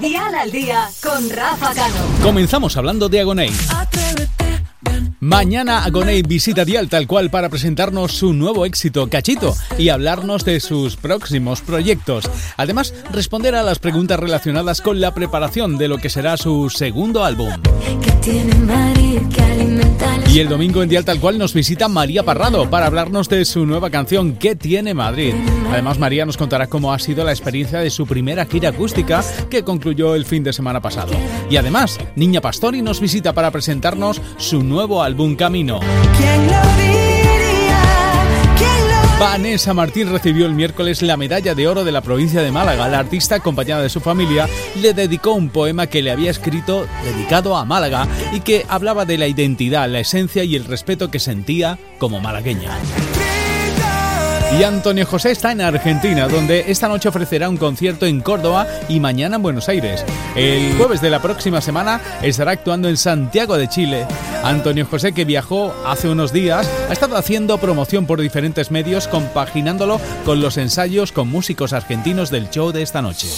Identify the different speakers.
Speaker 1: Dial al día con Rafa Cano.
Speaker 2: Comenzamos hablando de Agoney. Mañana Agoney visita Dial tal cual para presentarnos su nuevo éxito, Cachito, y hablarnos de sus próximos proyectos. Además, responder a las preguntas relacionadas con la preparación de lo que será su segundo álbum. Y el domingo en Dial tal cual nos visita María Parrado para hablarnos de su nueva canción ¿Qué tiene Madrid? Además, María nos contará cómo ha sido la experiencia de su primera gira acústica que concluyó el fin de semana pasado. Y además, Niña Pastori nos visita para presentarnos su nuevo álbum Camino. Vanessa Martín recibió el miércoles la medalla de oro de la provincia de Málaga. La artista, acompañada de su familia, le dedicó un poema que le había escrito dedicado a Málaga y que hablaba de la identidad, la esencia y el respeto que sentía como malagueña. Y Antonio José está en Argentina, donde esta noche ofrecerá un concierto en Córdoba y mañana en Buenos Aires. El jueves de la próxima semana estará actuando en Santiago de Chile. Antonio José, que viajó hace unos días, ha estado haciendo promoción por diferentes medios, compaginándolo con los ensayos con músicos argentinos del show de esta noche.